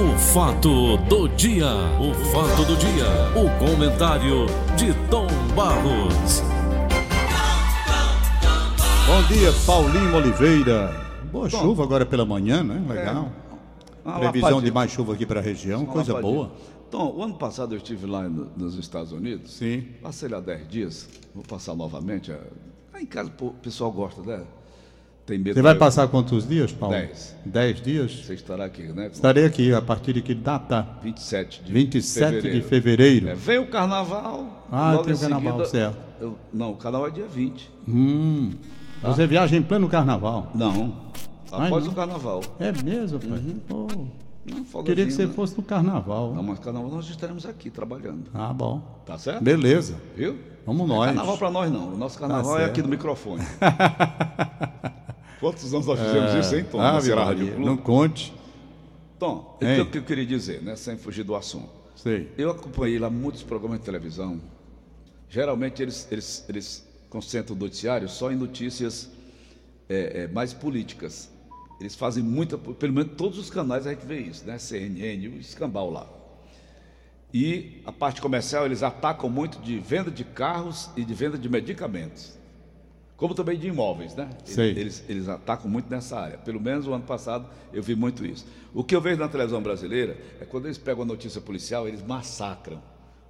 O fato do dia, o fato do dia, o comentário de Tom Barros. Bom dia, Paulinho Oliveira. Boa chuva agora pela manhã, né? Legal. Uma Previsão lapadinha. de mais chuva aqui para a região, Uma coisa lapadinha. boa. Tom, o ano passado eu estive lá no- nos Estados Unidos. Sim. Passei lá 10 dias. Vou passar novamente. é, Lá em casa o pessoal gosta, né? Tem medo. Você vai passar quantos dias, Paulo? Dez. Dez dias? Você estará aqui, né? Estarei aqui a partir de que data? 27 de 27 de fevereiro. É, vem o carnaval. Ah, tem em o carnaval, seguida- certo. eu- não, o carnaval é dia 20. Hum. Você viaja em pleno carnaval. Não. Após o carnaval. É mesmo, pai? Pô, Não, queria que você né? fosse no carnaval. Não, mas carnaval nós estaremos aqui trabalhando. Ah, bom. Tá certo? Beleza. Viu? Vamos é nós. carnaval pra nós não. O nosso carnaval Tá é aqui no microfone. Quantos anos nós fizemos isso, hein, Tom? Ah, Na Rádio Clube? não conte. Tom, Hein? é o que eu queria dizer, né? Sem fugir do assunto. Sei. Eu acompanhei lá muitos programas de televisão. Geralmente eles, eles, eles concentram o noticiário só em notícias é, é, mais políticas. Eles fazem muita. Pelo menos todos os canais a gente vê isso, né? CNN, o escambau lá. E a parte comercial eles atacam muito de venda de carros e de venda de medicamentos. Como também de imóveis, né? Sei. Eles, eles atacam muito nessa área. Pelo menos o ano passado eu vi muito isso. O que eu vejo na televisão brasileira é quando eles pegam a notícia policial, eles massacram.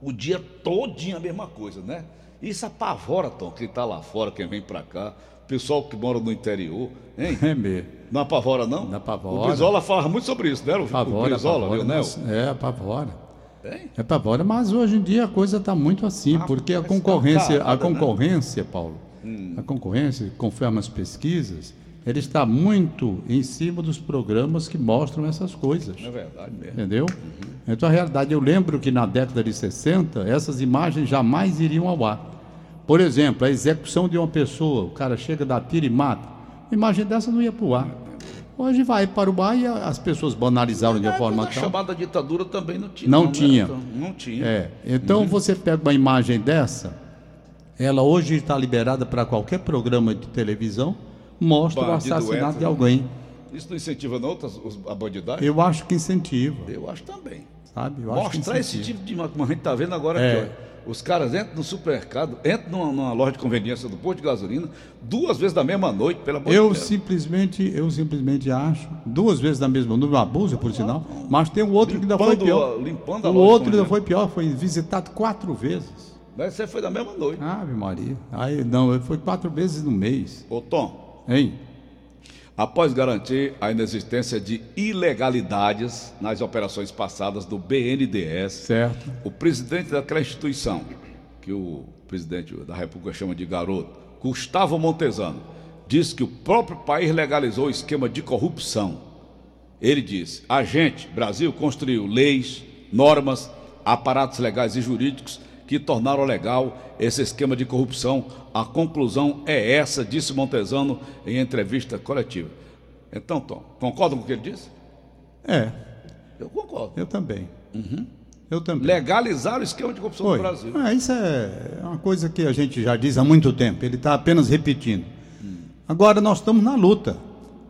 O dia todinho a mesma coisa, né? Isso apavora, Tom, quem está lá fora, quem vem para cá, o pessoal que mora no interior, hein? É mesmo. Não apavora, não? Não apavora. O Brizola fala muito sobre isso, né? O, o Apavora, Brizola, apavora, Leonel. mas- É, apavora. Hein? É apavora, mas hoje em dia a coisa está muito assim, Ah, porque a tá concorrência, a parada, né? concorrência, Paulo, a concorrência, conforme as pesquisas, ele está muito em cima dos programas que mostram essas coisas. É verdade mesmo. Entendeu? Então, a realidade, eu lembro que na década de 60, essas imagens jamais iriam ao ar. Por exemplo, a execução de uma pessoa, o cara chega, dá tiro e mata. Uma imagem dessa não ia para o ar. Hoje vai para o ar e a- as pessoas banalizaram de Na forma tal. chamada ditadura também não tinha. Não era tinha. tão- Não tinha. É, então você pega uma imagem dessa, ela hoje está liberada para qualquer programa de televisão, mostra o Bandido assassinato hétero. de alguém. Isso não incentiva não a bandidagem? Eu acho que incentiva, Eu acho também. sabe? Eu Mostrar esse tipo de... Como a gente está vendo agora É. aqui, ó. Os caras entram no supermercado, entram numa, numa loja de conveniência do posto de gasolina, duas vezes na mesma noite, pela Eu simplesmente, eu simplesmente acho, duas vezes na mesma, não abusa por sinal, mas tem um outro que ainda foi Limpando pior. limpando a o loja outro ainda foi pior, foi visitado quatro vezes. Mas você foi na mesma noite. Ave Maria. Aí, não, foi quatro vezes no mês. Ô Tom, Hein? após garantir a inexistência de ilegalidades nas operações passadas do BNDES, Certo. O presidente daquela instituição, que o presidente da República chama de garoto, Gustavo Montezano, disse que o próprio país legalizou o esquema de corrupção. Ele disse: a gente, Brasil, construiu leis, normas, aparatos legais e jurídicos que tornaram legal esse esquema de corrupção. A conclusão é essa, disse Montezano em entrevista coletiva. Então, Tom, concorda com o que ele disse? É, Eu concordo. eu também. Eu também. Legalizar o esquema de corrupção Foi. no Brasil. Ah, isso é uma coisa que a gente já diz há muito tempo, ele está apenas repetindo. Agora nós estamos na luta,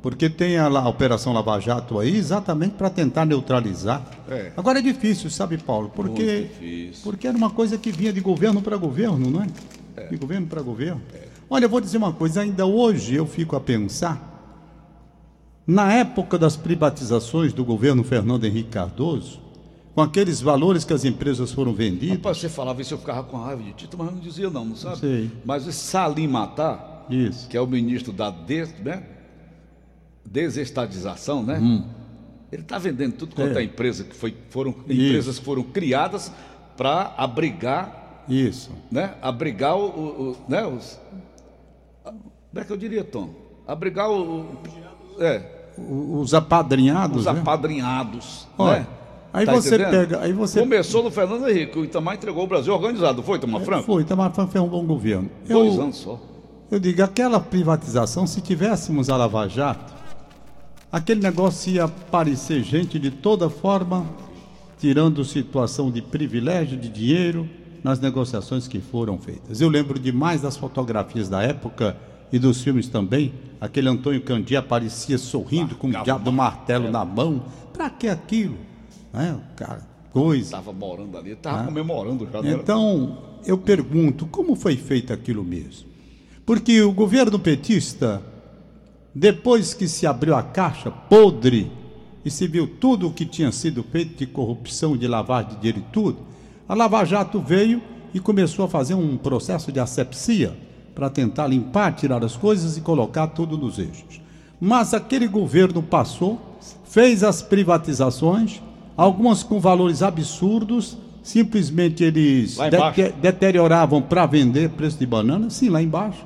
porque tem a, a Operação Lava Jato aí exatamente para tentar neutralizar. É. Agora é difícil, sabe, Paulo? Porque, Muito difícil. porque era uma coisa que vinha de governo para governo, não é? De governo para governo. Olha, eu vou dizer uma coisa, ainda hoje eu fico a pensar, na época das privatizações do governo Fernando Henrique Cardoso, com aqueles valores que as empresas foram vendidas, Rapaz, você falava isso, eu ficava com raiva de Tito, mas eu não dizia não, não sabe? Sei. Mas esse Salim Matar, isso. que é o ministro da des, né? Desestatização, né? Ele está vendendo tudo quanto Hum. É. é empresa que foi, foram empresas que foram criadas para abrigar, Isso. né? Abrigar o, o- o- né? Os, como é que eu diria, Tom? Abrigar o, o- é, Os apadrinhados. os né? apadrinhados, Olha, né? aí Tá você entendendo? pega- aí você- Começou no Fernando Henrique, o Itamar entregou o Brasil organizado, foi, Itamar Franco? Foi, Itamar Franco foi um bom governo. Dois Eu, anos só. eu digo, aquela privatização, se tivéssemos a Lava Jato, aquele negócio ia aparecer gente de toda forma, tirando situação de privilégio, de dinheiro, nas negociações que foram feitas. Eu lembro demais das fotografias da época e dos filmes também. Aquele Antônio Candia aparecia sorrindo com o diabo do martelo na mão. Para que aquilo? né? Cara, coisa. Estava morando ali, estava comemorando já. né? Então, eu pergunto, como foi feito aquilo mesmo? Porque o governo petista, depois que se abriu a caixa podre e se viu tudo o que tinha sido feito de corrupção, de lavagem de dinheiro e tudo, a Lava Jato veio e começou a fazer um processo de asepsia para tentar limpar, tirar as coisas e colocar tudo nos eixos. Mas aquele governo passou, fez as privatizações, algumas com valores absurdos, simplesmente eles dete- deterioravam para vender preço de banana, sim, lá embaixo.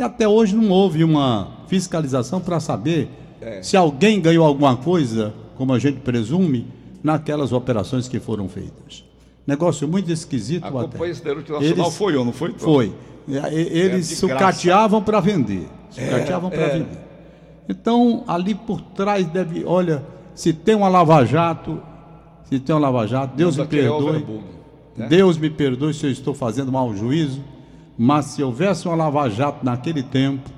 E até hoje não houve uma fiscalização para saber É. se alguém ganhou alguma coisa, como a gente presume, naquelas operações que foram feitas. Negócio muito esquisito A até. Companhia Siderúrgica Nacional Eles- foi ou não foi? Foi. E- Eles É sucateavam para vender. Sucateavam para é. vender. Então, ali por trás deve. Olha, se tem uma lava-jato, se tem uma lava-jato, Deus me daquele perdoe. Né? Deus me perdoe se eu estou fazendo mau juízo, mas se houvesse uma lava-jato naquele tempo,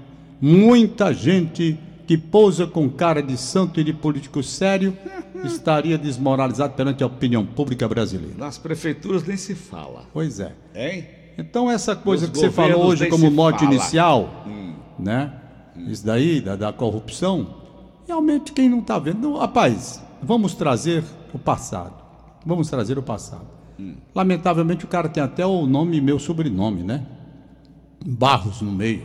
muita gente que pousa com cara de santo e de político sério estaria desmoralizado perante a opinião pública brasileira. Nas prefeituras nem se fala. Pois é. Hein? Então essa coisa Nos que você falou hoje como mote fala. Hum. inicial, né? Isso daí, da, da corrupção, realmente quem não está vendo. Não, rapaz, vamos trazer o passado. Vamos trazer o passado. Hum. Lamentavelmente o cara tem até o nome, meu sobrenome, né? Barros no meio.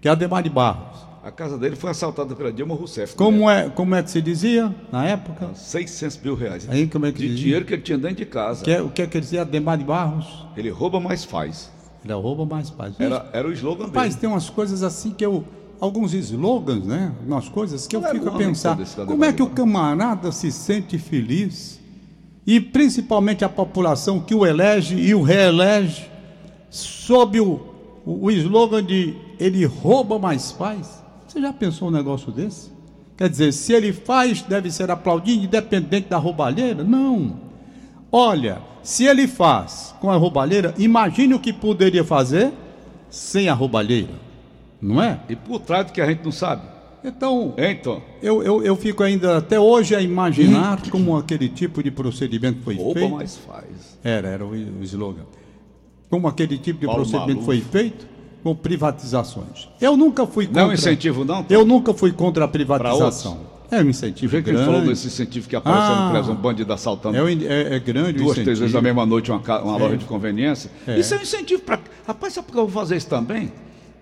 Que é Ademar de Barros. A casa dele foi assaltada pela Dilma Rousseff. Como é, como é que se dizia na época? 600 mil reais. Aí como é que de dizia? dinheiro que ele tinha dentro de casa. Que é- o que é que ele dizia? Ademar de Barros? Ele rouba, mas faz. Ele rouba mais paz. Era, era o slogan dele. tem umas coisas assim que eu. Alguns slogans, né? Algumas coisas que eu Não é fico a pensar. Como é que o camarada se sente feliz? E principalmente a população que o elege e o reelege sob o, o, o slogan de ele rouba, mas faz. Você já pensou um negócio desse? Quer dizer, se ele faz, deve ser aplaudido, independente da roubalheira? Não. Olha, se ele faz com a roubalheira, imagine o que poderia fazer sem a roubalheira. Não é? E por trás do que a gente não sabe. Então, Tom? eu, eu, eu fico ainda até hoje a imaginar como aquele tipo de procedimento foi Rouba, feito. mas faz. Era, era o, o slogan. Como aquele tipo de Paulo procedimento Maluf. foi feito com privatizações. Eu nunca fui contra. Não é um incentivo, não? Tom? Eu nunca fui contra a privatização. É um incentivo jeito que ele grande. falou desse incentivo que apareceu Ah. no preso, um bandido assaltando É, é- é grande duas, três vezes na mesma noite uma, uma loja de conveniência. É. Isso é um incentivo para. Rapaz, sabe por que eu vou fazer isso também?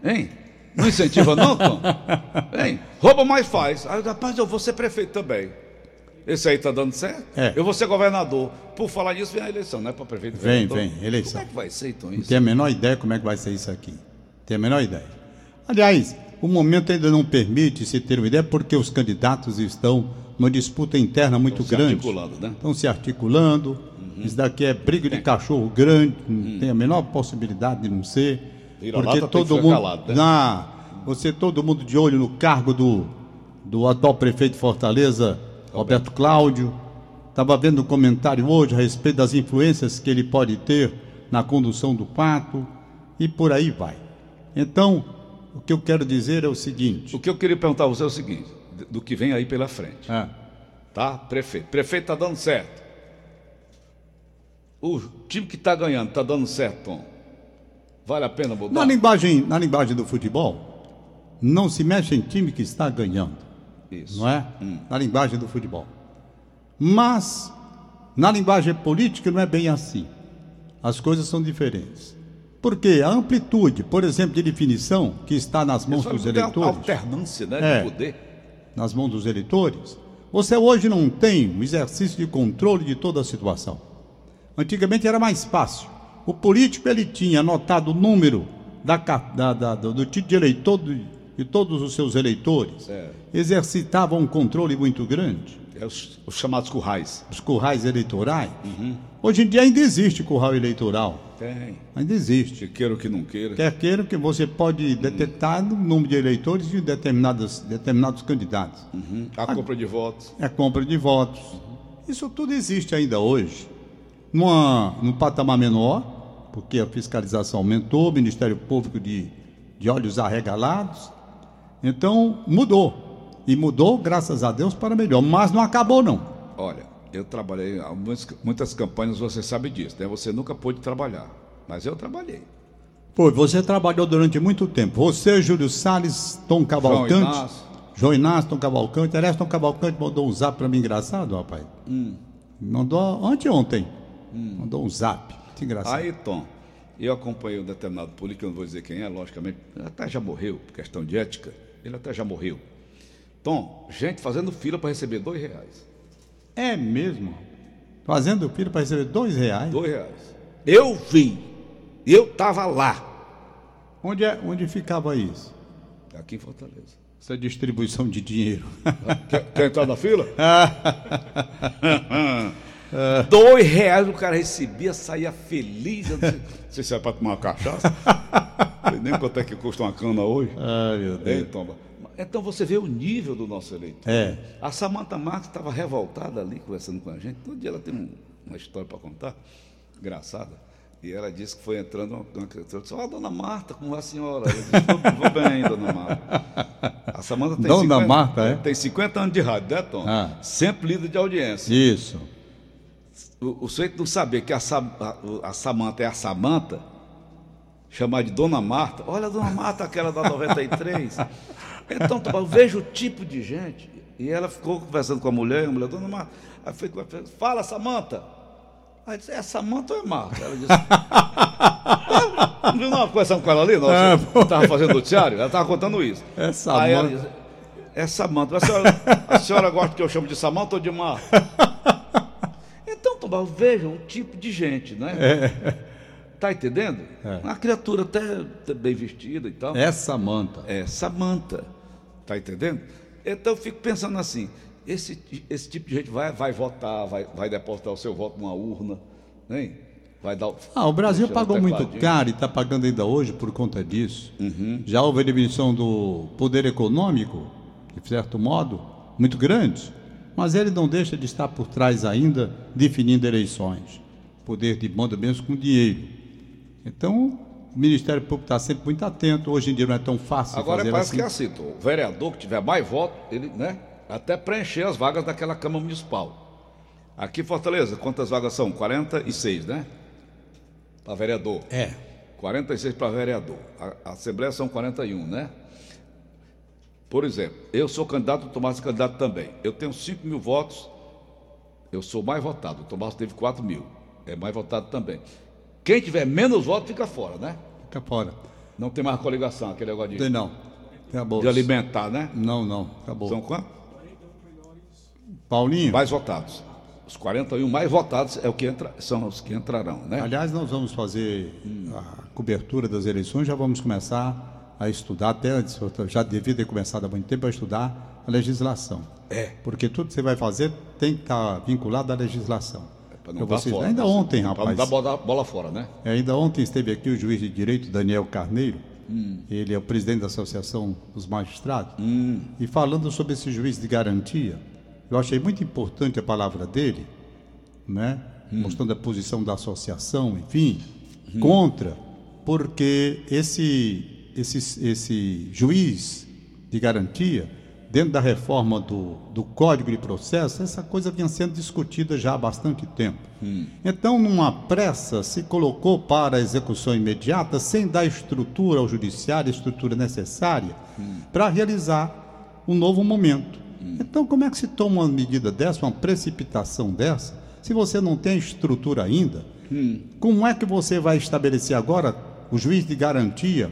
Hein? Não incentiva, não, Tom? Hein? Rouba, mas faz. Aí, rapaz, eu vou ser prefeito também. Esse aí tá dando certo? É. Eu vou ser governador. Por falar nisso, vem a eleição, não é para prefeito Vem, vereador. vem, eleição. Como é que vai ser, então, Não isso? tem a menor ideia como é que vai ser isso aqui. Tem a menor ideia. Aliás, o momento ainda não permite se ter uma ideia, porque os candidatos estão numa disputa interna muito Estão se grande. articulando, né? Estão se articulando. Isso daqui é briga de cachorro grande, não tem a menor possibilidade de não ser. Vira-lata porque todo mundo. calado, né? Na, você todo mundo de olho no cargo do, do atual prefeito de Fortaleza, Roberto Cláudio. Estava vendo um comentário hoje a respeito das influências que ele pode ter na condução do pato e por aí vai. Então, o que eu quero dizer é o seguinte: O que eu queria perguntar a você é o seguinte: do que vem aí pela frente. ah, Tá? Prefeito. Prefeito tá dando certo. O time que tá ganhando tá dando certo, Tom. Vale a pena mudar? na, linguagem, na linguagem do futebol, não se mexe em time que está ganhando. Isso. não é? Na linguagem do futebol. Mas na linguagem política não é bem assim. As coisas são diferentes. Porque a amplitude, por exemplo, de definição que está nas mãos dos a eleitores, alternância né, É. de poder. nas mãos dos eleitores, você hoje não tem o exercício de controle de toda a situação. Antigamente era mais fácil. O político ele tinha anotado o número da, da- da- do, do título de eleitor de, de todos os seus eleitores. É. Exercitava um controle muito grande. É os, os chamados currais. Os currais eleitorais. Hoje em dia ainda existe curral eleitoral. Tem. Ainda existe. Que queira ou que não queira. Quer queira que você pode detectar o número de eleitores de determinados, determinados candidatos. Uhum. A compra de votos. é compra de votos. Isso tudo existe ainda hoje. Numa, num patamar menor, porque a fiscalização aumentou, o Ministério Público de, de olhos arregalados. Então, mudou. E mudou, graças a Deus, para melhor. Mas não acabou, não. Olha, eu trabalhei, muitas, muitas campanhas você sabe disso, né? Você nunca pôde trabalhar, mas eu trabalhei. Pô, você trabalhou durante muito tempo. Você, Júlio Salles, Tom Cavalcante. João Inácio. João Inácio, Tom Cavalcante. Aliás, Tom Cavalcante mandou um zap para mim engraçado, rapaz. Hum. Mandou anteontem. Hum. Mandou um zap. Muito engraçado. Aí, Tom, eu acompanhei um determinado político, eu não vou dizer quem é, logicamente, até já morreu, por questão de ética, ele até já morreu. Tom, gente fazendo fila para receber dois reais. É mesmo? Fazendo fila para receber dois reais? Dois reais. Eu vi. Eu estava lá. Onde, é, onde ficava isso? Aqui em Fortaleza. Essa distribuição de dinheiro. Quer, quer entrar na fila? Dois reais o cara recebia, saía feliz. Não sei se é para tomar uma cachaça. Nem quanto é que custa uma cana hoje. Ai, meu Deus. Então, então você vê o nível do nosso eleitor. É. A Samanta Marques estava revoltada ali, conversando com a gente. Todo dia ela tem um, uma história para contar, engraçada. E ela disse que foi entrando uma, uma criatura. Disse, ó, oh, dona Marta, como é a senhora? Eu disse, vou bem, dona Marta. A Samanta tem, dona 50, Marta, é? tem 50 anos de rádio, né, Tom? Ah. Sempre líder de audiência. Isso. O, o sujeito não saber que a, a, a Samanta é a Samanta, chamar de Dona Marta. Olha a Dona Marta, aquela da 93. Então, eu vejo o tipo de gente. E ela ficou conversando com a mulher, a mulher, Dona Marta. Aí foi, fala, Samanta. Aí disse, é Samanta ou é Marta? Ela disse. não viu não conversando com ela ali? Não, é, estava fazendo noticiário? Ela estava contando isso. É Samanta. Aí ela disse, é Samanta. A senhora, a senhora gosta que eu chamo de Samanta ou de Marta? Então, Tomás, vejam o tipo de gente, né? É. Tá entendendo? É. Uma criatura até, até, bem vestida e tal. É Samanta. É Samanta. Tá entendendo? Então eu fico pensando assim, esse, esse tipo de gente vai, vai votar, vai, vai depositar o seu voto numa urna, né? Vai dar ah, o Brasil pagou muito caro e está pagando ainda hoje por conta disso. Uhum. Já houve a diminuição do poder econômico, de certo modo, muito grande, mas ele não deixa de estar por trás ainda, definindo eleições. Poder de manda mesmo com dinheiro. Então, o Ministério Público está sempre muito atento. Hoje em dia não é tão fácil. Agora fazer parece assim. que é assim: o vereador que tiver mais votos, ele, né? até preencher as vagas daquela Câmara Municipal. Aqui em Fortaleza, quantas vagas são? 46, né? Para vereador. É. 46 para vereador. A, a, Assembleia são 41, né? Por exemplo, eu sou candidato, o Tomás é candidato também. Eu tenho 5 mil votos, eu sou mais votado. O Tomás teve 4 mil, é mais votado também. Quem tiver menos votos fica fora, né? Fica fora. Não tem mais coligação, aquele negócio de. Tem não. Acabou. De alimentar, né? Não, não. Acabou. São quantos? Paulinho? Mais votados. Os 41 mais votados é o que entra, são os que entrarão, né? Aliás, nós vamos fazer a cobertura das eleições, já vamos começar a estudar, até antes, já devia ter começado há muito tempo a estudar a legislação. É. Porque tudo que você vai fazer tem que estar vinculado à legislação. Não fora, ainda ontem, rapaz. Para não dar bola, bola fora, né? É, ainda ontem esteve aqui o juiz de direito Daniel Carneiro. Hum. Ele é o presidente da Associação dos Magistrados. Hum. E falando sobre esse juiz de garantia, eu achei muito importante a palavra dele, né? Hum. mostrando a posição da associação, enfim, hum. contra, porque esse, esse, esse juiz de garantia, dentro da reforma do, do Código de Processo, essa coisa vinha sendo discutida já há bastante tempo. Hum. Então, numa pressa, se colocou para a execução imediata, sem dar estrutura ao judiciário, estrutura necessária, hum. para realizar um novo momento. Então, como é que se toma uma medida dessa, uma precipitação dessa, se você não tem estrutura ainda? Hum. Como é que você vai estabelecer agora o juiz de garantia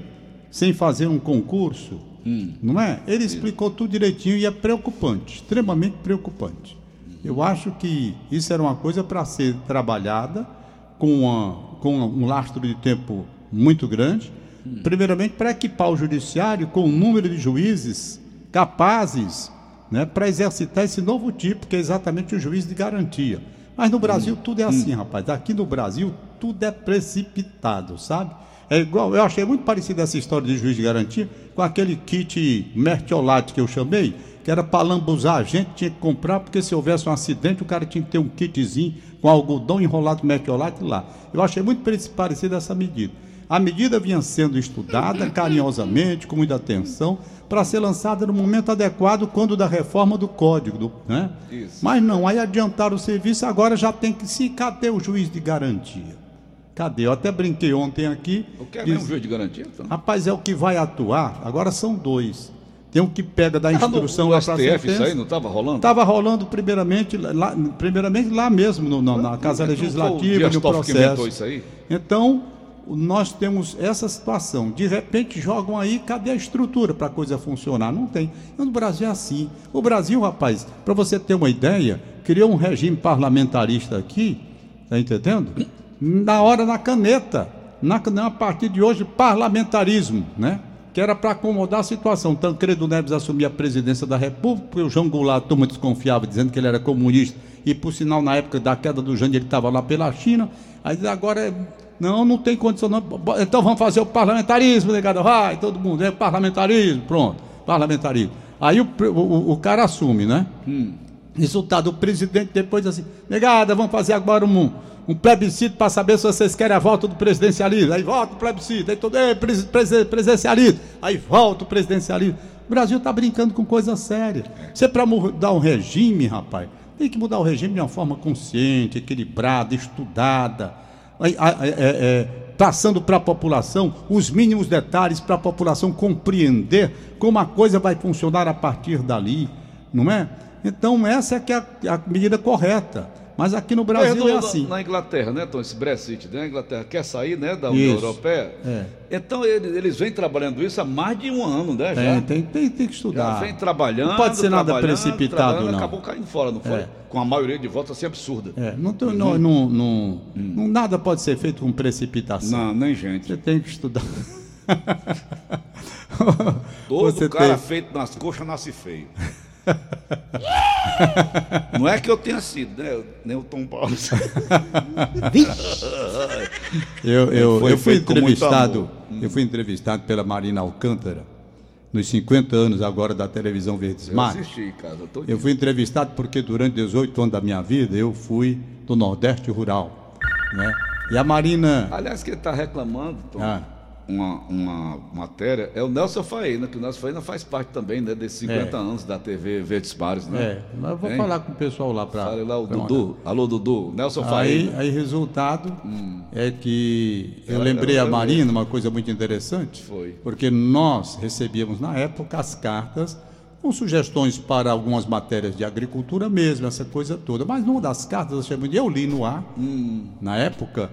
sem fazer um concurso? Hum. Não é? Ele explicou tudo direitinho e é preocupante, extremamente preocupante. Eu acho que isso era uma coisa para ser trabalhada com, uma, com um lastro de tempo muito grande. Hum. Primeiramente, para equipar o judiciário com um número de juízes capazes né, para exercitar esse novo tipo, que é exatamente o juiz de garantia. Mas no Brasil hum. tudo é assim, hum. rapaz. Aqui no Brasil tudo é precipitado, sabe? É igual, eu achei muito parecido essa história de juiz de garantia com aquele kit mertiolate que eu chamei, que era para lambuzar a gente, tinha que comprar, porque se houvesse um acidente, o cara tinha que ter um kitzinho com algodão enrolado mertiolate lá. Eu achei muito parecido essa medida. A medida vinha sendo estudada carinhosamente, com muita atenção, para ser lançada no momento adequado, quando da reforma do código. Do, né? Mas não, aí adiantaram o serviço, agora já tem que se. Cadê o juiz de garantia? Cadê? Eu até brinquei ontem aqui. O que é diz- mesmo juiz de garantia? Então? Rapaz, é o que vai atuar. Agora são dois. Tem um que pega da no- instrução no lá pra STF isso aí não estava rolando? Estava rolando primeiramente lá, primeiramente lá mesmo, no- na, na Casa Não foi o Legislativa, no processo. isso aí? Então, nós temos essa situação. De repente jogam aí, cadê a estrutura para a coisa funcionar? Não tem. E no Brasil é assim. O Brasil, rapaz, para você ter uma ideia, criou um regime parlamentarista aqui, tá entendendo? Na hora na caneta. Na, na- a partir de hoje, parlamentarismo, né? Que era para acomodar a situação. Tancredo Neves assumia a presidência da República, o João Goulart, a turma desconfiava, dizendo que ele era comunista, e por sinal, na época da queda do Jandir, ele estava lá pela China. Aí agora, é- não, não tem condição, não. Então vamos fazer o parlamentarismo, negado, vai, todo mundo, é parlamentarismo, pronto, parlamentarismo. Aí o, o, o- cara assume, né? Resultado, o presidente depois assim, negada, vamos fazer agora um, um plebiscito para saber se vocês querem a volta do presidencialismo. Aí volta o plebiscito, aí todo, "Ei, pres- presi- presidencialismo, aí volta o presidencialismo. O Brasil está brincando com coisa séria. Você para mudar um regime, rapaz, tem que mudar o regime de uma forma consciente, equilibrada, estudada, é- é- é, passando para a população os mínimos detalhes para a população compreender como a coisa vai funcionar a partir dali, não é? Então essa é que é a medida correta. Mas aqui no Brasil é na- assim. Na Inglaterra, né, Tom? Esse Brexit, né? A Inglaterra quer sair, né, da União Isso. Europeia. É. Então eles, eles vêm trabalhando isso há mais de um ano, né? Já, Tem, tem, tem, tem que já estudar. vem trabalhando. Não pode ser nada precipitado, não. Acabou caindo fora, não foi? É. Com a maioria de votos assim absurda. É, não, tem- não, não, não- não- nada pode ser feito com precipitação. Não, nem gente. Você tem que estudar. Todo Você cara tem- feito nas coxas nasce feio. Não é que eu tenha sido, né? Nem o Tom Paulo. Eu, eu, Foi eu fui entrevistado, amor. eu fui entrevistado pela Marina Alcântara nos 50 anos agora da televisão Verdes Eu Mares. assisti, cara. Eu Eu fui entrevistado porque durante 18 anos da minha vida eu fui do Nordeste rural, né? E a Marina, Aliás, quem está reclamando, Tom, Ah. Uma, uma matéria, é o Nelson Faena, que o Nelson Faena faz parte também né, desses 50 É. anos da TV Verdes Pares, né? é, mas eu vou Hein? falar com o pessoal lá para Fale lá o Dudu. Alô, Dudu. Nelson Aí, Faena. aí resultado é que eu lembrei a. Marina uma coisa muito interessante. Foi. Porque nós recebíamos na época as cartas com sugestões para algumas matérias de agricultura mesmo, essa coisa toda. Mas numa das cartas eu li no ar, na época,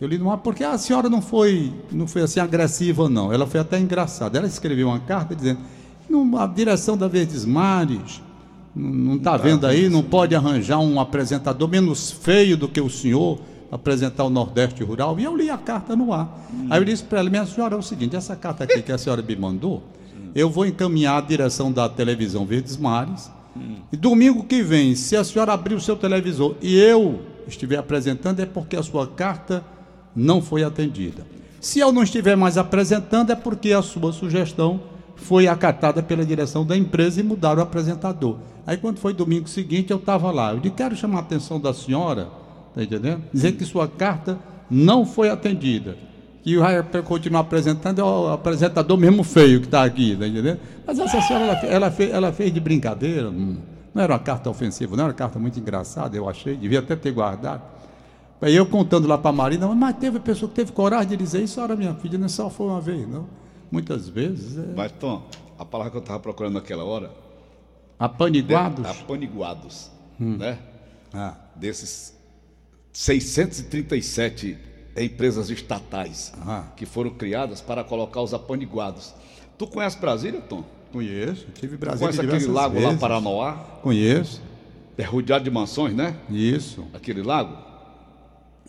eu li no ar porque a senhora não foi, não foi assim agressiva, não. Ela foi até engraçada. Ela escreveu uma carta dizendo: "Não, a direção da Verdes Mares não está vendo aí, não pode arranjar um apresentador menos feio do que o senhor apresentar o Nordeste Rural. E eu li a carta no ar. Aí eu disse para ela, minha senhora, é o seguinte, essa carta aqui que a senhora me mandou, eu vou encaminhar à direção da televisão Verdes Mares. E domingo que vem, se a senhora abrir o seu televisor e eu estiver apresentando, é porque a sua carta não foi atendida. Se eu não estiver mais apresentando, é porque a sua sugestão foi acatada pela direção da empresa e mudaram o apresentador. Aí quando foi domingo seguinte, eu estava lá. Eu disse, quero chamar a atenção da senhora, tá entendendo? Dizer que sua carta não foi atendida. Que vai continuar apresentando é o apresentador mesmo feio que está aqui, tá entendendo? Mas essa senhora, ela, ela, fez, ela fez de brincadeira, não era uma carta ofensiva, não era uma carta muito engraçada, eu achei, devia até ter guardado. Aí eu contando lá para a Marina, mas teve pessoa que teve coragem de dizer isso, era minha filha, não só foi uma vez, não. Muitas vezes, é... Mas, Tom, a palavra que eu estava procurando naquela hora... apaniguados. Apaniguados. Hum. Né? Ah, Desses 637 empresas estatais Ah. que foram criadas para colocar os apaniguados. Tu conhece Brasília, Tom? conheço, tive Brasília conhece aquele lago vezes. lá, Paranoá? Conheço, É rodeado de mansões, né? isso, Aquele lago.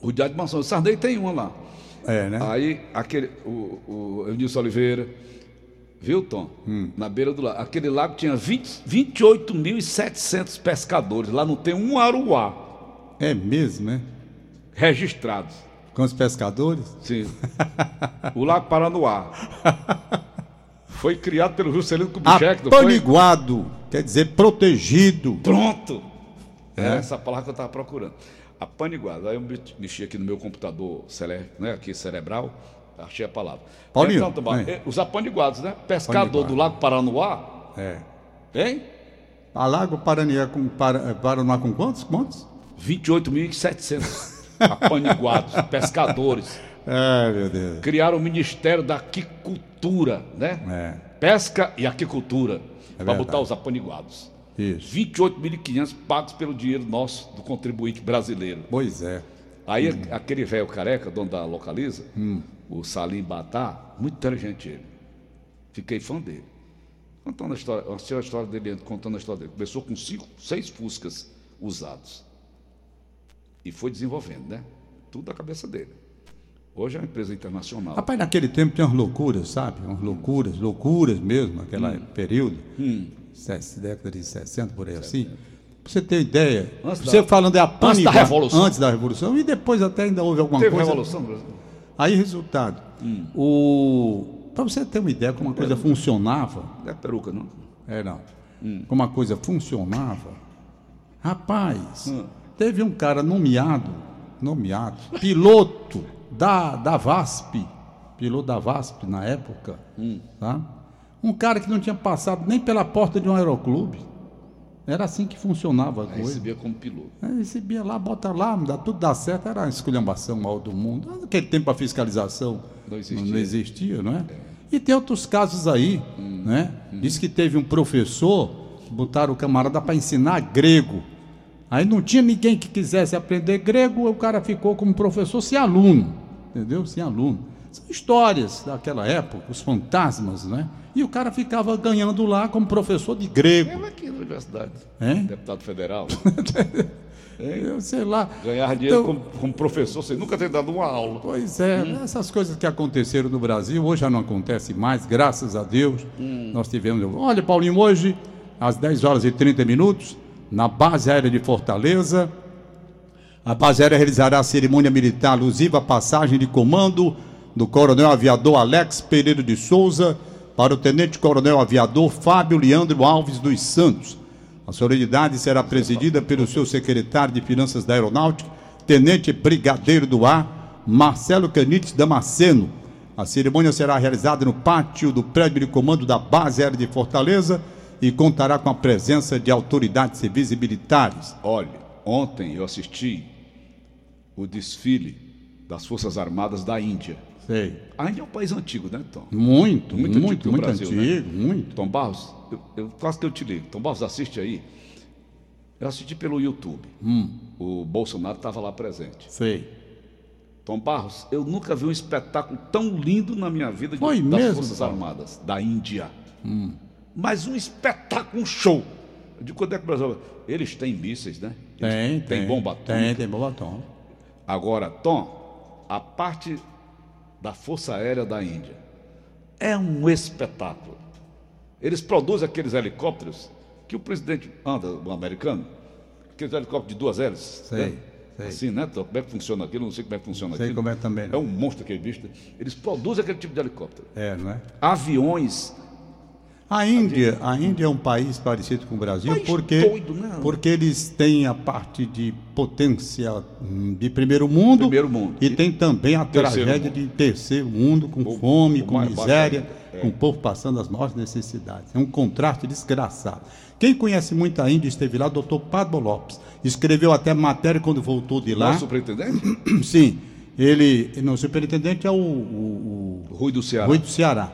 Rodeado de mansões. O Sarney tem uma lá. é, né? Aí, aquele, o, o Oliveira, viu, Tom? Hum. Na beira do lago. Aquele lago tinha 20 28.700 pescadores. Lá não tem um aruá É mesmo, né? registrados. Com os pescadores? Sim. o Lago Paranoá. Foi criado pelo Juscelino Kubitschek, não foi? Apaniguado, quer dizer protegido. Pronto! É? essa palavra que eu estava procurando. Apaniguado. Aí eu me- mexi aqui no meu computador cere- né, aqui cerebral achei a palavra. Paulinho, Então, é. eh, os apaniguados, né? Pescador Apaniguado. do Lago Paranoá, É. hein? Alago Paraniá com Para- Paraná com quantos? Quantos? 28.700 apaniguados, pescadores. É, meu Deus. Criaram o Ministério da Aquicultura, né? É, Pesca e Aquicultura, para verdade. botar os apaniguados. Isso. 28.500 pagos pelo dinheiro nosso, do contribuinte brasileiro. Pois é. Aí aquele velho careca, dono da Localiza, o Salim Batá, muito inteligente ele. Fiquei fã dele. Contando a história, a história dele, contando a história dele. Começou com cinco, seis Fuscas usados. E foi desenvolvendo, né? Tudo da cabeça dele. Hoje é uma empresa internacional. Rapaz, naquele tempo tinha umas loucuras, sabe? Umas loucuras, loucuras mesmo, naquele Hum. período. Se- Década de 60, por aí assim. Pra você ter ideia, Antes você da- falando é a antes da pânico, Revolução. Antes da Revolução, e depois até ainda houve alguma Teve coisa. revolução? Aí, resultado. O... Para você ter uma ideia como a coisa funcionava, Não é peruca, não? É, não. Como a coisa funcionava. Rapaz, teve um cara nomeado, nomeado, piloto da, da VASP, piloto da VASP na época, tá? Um cara que não tinha passado nem pela porta de um aeroclube. Era assim que funcionava a coisa. recebia como piloto. Aí recebia lá, bota lá, dá, tudo dá certo, era uma esculhambação mal do mundo. Naquele tempo a fiscalização Não existia. não existia, não é? E tem outros casos aí, né? Diz que teve um professor, botaram o camarada para ensinar grego. Aí não tinha ninguém que quisesse aprender grego, o cara ficou como professor sem aluno, entendeu? Sem aluno. São histórias daquela época, os fantasmas, né? E o cara ficava ganhando lá como professor de grego. Eu aqui na universidade. Hein? Deputado federal. Eu sei lá. Ganhar dinheiro Então- como, como professor sem nunca ter dado uma aula. Pois é, essas coisas que aconteceram no Brasil, hoje já não acontece mais, graças a Deus. Nós tivemos. Olha, Paulinho, hoje, às 10 horas e 30 minutos, na base aérea de Fortaleza, a base aérea realizará a cerimônia militar alusiva à passagem de comando do coronel aviador Alex Pereira de Souza para o tenente coronel aviador Fábio Leandro Alves dos Santos. A solenidade será presidida pelo seu secretário de Finanças da Aeronáutica, tenente brigadeiro do ar, Marcelo Canites Damasceno. A cerimônia será realizada no pátio do prédio de comando da base aérea de Fortaleza e contará com a presença de autoridades civis e militares. Olha, ontem eu assisti o desfile das Forças Armadas da Índia. Sei. A Índia é um país antigo, né, Tom? Muito, Muito muito, antigo muito, Brasil, antigo, muito. Tom Barros, eu, eu quase que eu te ligo. Tom Barros, assiste aí. Eu assisti pelo YouTube. Hum. O Bolsonaro estava lá presente. Sei. Tom Barros, eu nunca vi um espetáculo tão lindo na minha vida de- Foi das mesmo, Forças Paulo? Armadas, da Índia. Mas um espetáculo, um show. De quando é que o Brasil. Eles têm mísseis, né? Eles Tem, tem. bomba atômica. Tem, tem bomba atômica. Agora, Tom, a parte da Força Aérea da Índia é um espetáculo. Eles produzem aqueles helicópteros que o presidente anda, o americano, aqueles helicópteros de duas hélices. Sei, né? sei. Assim, né? Como é que funciona aquilo? Não sei como é que funciona Sei aquilo. como é também, É não. um monstro aquele bicho. né? Eles produzem aquele tipo de helicóptero. É, não é? Aviões. A Índia, a Índia é um país parecido com o Brasil País porque, doido, né? porque eles têm a parte de potência hum, de primeiro mundo, Primeiro mundo. e tem também a tragédia mundo. de terceiro mundo, com O- fome, o com miséria, é. com o povo passando as maiores necessidades. É um contraste desgraçado. Quem conhece muito a Índia esteve lá, doutor Pablo Lopes. Escreveu até matéria quando voltou de lá. Nosso superintendente? Sim, ele, não, o superintendente é o- o- o Rui do Ceará. Rui do Ceará.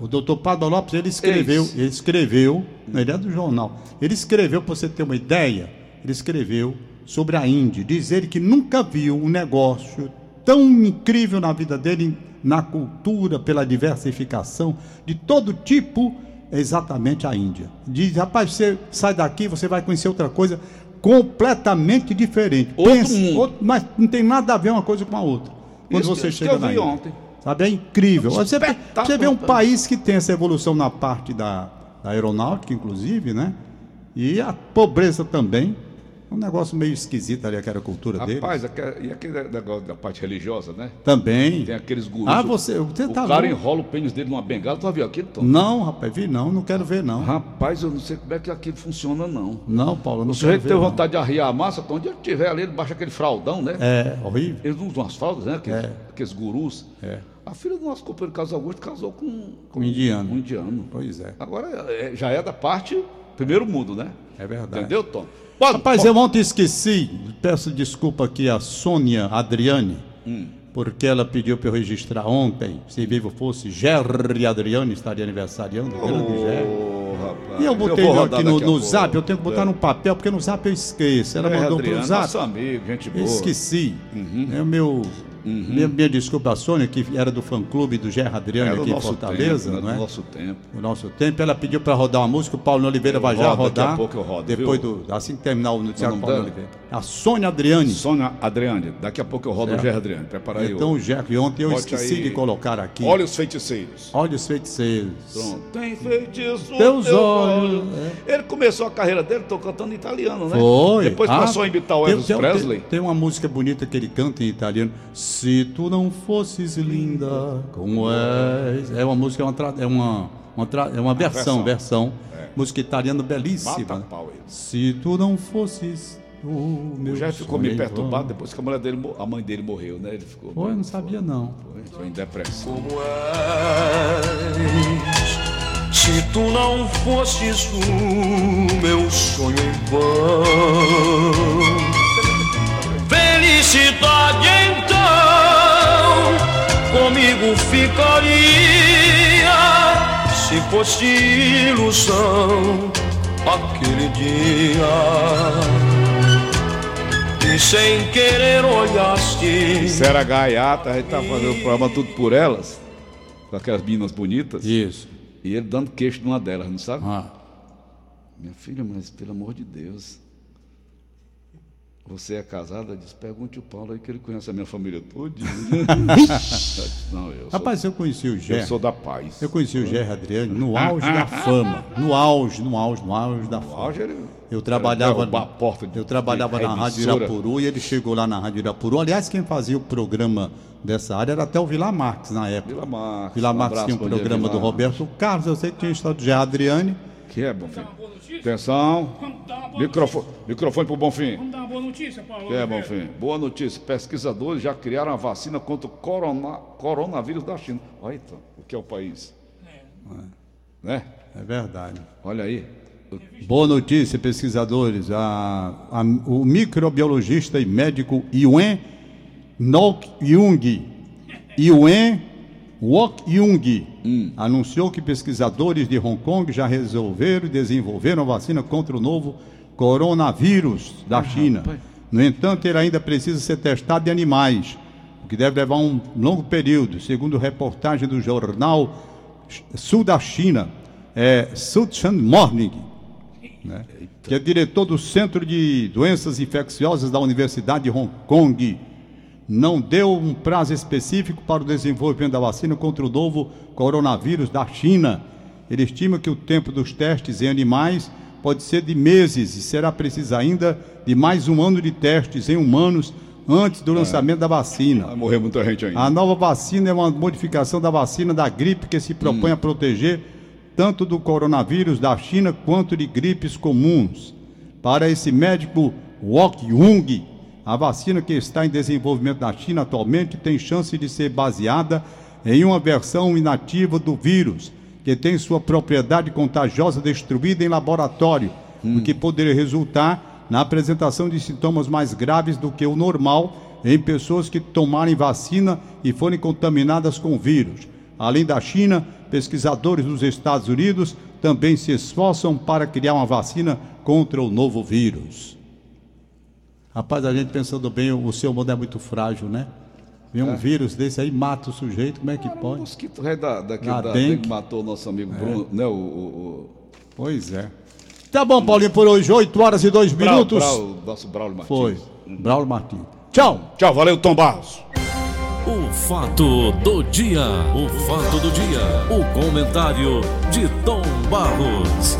O doutor Pablo Lopes, ele escreveu, Ex. ele escreveu, ele é do jornal, ele escreveu, para você ter uma ideia, ele escreveu sobre a Índia, diz ele que nunca viu um negócio tão incrível na vida dele, na cultura, pela diversificação, de todo tipo, exatamente a Índia. Diz, rapaz, você sai daqui, você vai conhecer outra coisa completamente diferente. Outro mundo. outro- mas não tem nada a ver uma coisa com a outra. Quando Isso você que chega eu na vi ontem. Sabe, é incrível. Você, espetáculo. você vê um país que tem essa evolução na parte da, da aeronáutica, inclusive, né? E a pobreza também. Um negócio meio esquisito ali, aquela cultura dele. Rapaz, e aquele negócio da parte religiosa, né? Também. Tem aqueles gurus. Ah, você, você o tá cara louco. enrola o pênis dele numa bengala. Tu já viu aquilo, Tom? Não, rapaz, vi não, não quero ver não. Rapaz, eu não sei como é que aquilo funciona, não. Não, Paulo, não O sujeito tem não. vontade de arriar a massa, Tom, onde ele tiver ali, ele baixa aquele fraldão, né? É, horrível. Eles usam umas fraldas, né? Aqueles, aqueles gurus. É. A filha do nosso companheiro Carlos Augusto casou com, Com um indiano. um indiano. Pois é. Agora é, já é da parte primeiro mundo, né? É verdade. Entendeu, Tom? Pode- Rapaz, pode- eu ontem esqueci, peço desculpa aqui a Sônia Adriane, Hum. porque ela pediu para eu registrar ontem, se vivo fosse Jerry Adriane, estaria aniversariando, grande Jerry. Ô, rapaz, E eu botei rodar aqui no, no pouco. zap, eu tenho que botar É. no papel, porque no zap eu esqueço. Ela É, mandou Adriano, pro zap. Nosso amigo, gente Eu boa. esqueci. Uhum. É o meu. Minha, minha desculpa a Sônia, que era do fã clube do Gerra Adriane Era aqui em Fortaleza, tempo, não é? Do nosso tempo. no nosso tempo. Ela pediu para rodar uma música, o Paulo Oliveira Eu vai já rodo, daqui a rodar. pouco eu rodo, depois viu? do. Assim que terminar o noticiário O do nome Paulo dela? Oliveira. A Sônia Adriane. Sônia Adriane, daqui a pouco eu rodo Certo. o Gerra Adriane. Prepara aí. Então o Gerry, ontem eu Bote esqueci aí. de colocar aqui. Olha os feiticeiros. Olha os feiticeiros. Pronto. Tem feitiço. Teus teu olhos, Ele começou a carreira dele, tô cantando italiano, né? Foi. Depois Ah, passou a imitar o Elvis tem- Presley. Tem, tem uma música bonita que ele canta em italiano. Se tu não fosses linda como és. É uma música, é uma, tra- é uma, uma tra- é uma versão, versão. Música italiana belíssima. Mata né? pau ele. Se tu não fosses o meu O Gerra ficou meio em perturbado depois que a, mulher dele, a mãe dele morreu, né? Ele ficou. Pô, eu não sabia não. Foi, foi em depressão. como és. Se tu não fosses o meu sonho em vão, felicidade então comigo ficaria. Se fosse ilusão aquele dia. E sem querer olhaste Sera Gaiata, a gente tá fazendo o programa Tudo por Elas, com aquelas meninas bonitas. Isso. E ele dando queixo de uma delas, não sabe? Ah, Minha filha, mas pelo amor de Deus. Você é casada? Diz, pergunte o Paulo aí que ele conhece a minha família toda. não, eu sou, Rapaz, eu conheci o eu Gerry. sou da paz. Eu conheci o Gerry Adriano no auge da fama. No auge, no auge, no auge da fama. auge ele- Eu trabalhava, era derrubar a porta de- eu trabalhava de na Rádio. Irapuru e ele chegou lá na Rádio Irapuru. Aliás, quem fazia o programa dessa área era até o Vila Marques na época. Vila Marques. Vila um Marques abraço tinha um Vila programa do Marques. Roberto Carlos, eu sei que tinha a história do Gerry Adriane. Que é, Bonfim? Atenção. Microfone, microfone pro Bonfim. Vamos dar uma boa notícia, Paulo. É, Oliveira. Bonfim? Boa notícia. Pesquisadores já criaram a vacina contra o corona- coronavírus da China. Olha então, o que é o país. Né? É verdade. Olha aí. Boa notícia, pesquisadores. A- a- o microbiologista e médico Yuen Nok Jung, Yuen Wok Jung, anunciou que pesquisadores de Hong Kong já resolveram e desenvolveram a vacina contra o novo coronavírus da China. No entanto, ele ainda precisa ser testado em animais, o que deve levar um longo período, segundo reportagem do jornal Sul da China, é, Suchan Morning, né, que é diretor do Centro de Doenças Infecciosas da Universidade de Hong Kong, não deu um prazo específico para o desenvolvimento da vacina contra o novo coronavírus da China. Ele estima que o tempo dos testes em animais pode ser de meses e será preciso ainda de mais um ano de testes em humanos antes do lançamento da vacina. Vai morrer muita gente ainda. A nova vacina é uma modificação da vacina da gripe que se propõe a proteger tanto do coronavírus da China quanto de gripes comuns. Para esse médico Wok Jung, a vacina que está em desenvolvimento na China atualmente tem chance de ser baseada em uma versão inativa do vírus, que tem sua propriedade contagiosa destruída em laboratório, o que poderia resultar na apresentação de sintomas mais graves do que o normal em pessoas que tomarem vacina e forem contaminadas com o vírus. Além da China, pesquisadores dos Estados Unidos também se esforçam para criar uma vacina contra o novo vírus. Rapaz, a gente pensando bem, o seu mundo é muito frágil, né? Vem um vírus desse aí, mata o sujeito, como é que O pode? mosquito rei da, daqui Na da, que matou o nosso amigo Bruno, né? O, o, Pois é. Tá bom, Paulinho, por hoje, 8 horas e 2 o Brau- minutos. Brau- nosso Braulio Martins. Foi. Braulio Martins. Tchau. Tchau, valeu, Tom Barros. O fato do dia, o fato do dia, o comentário de Tom Barros.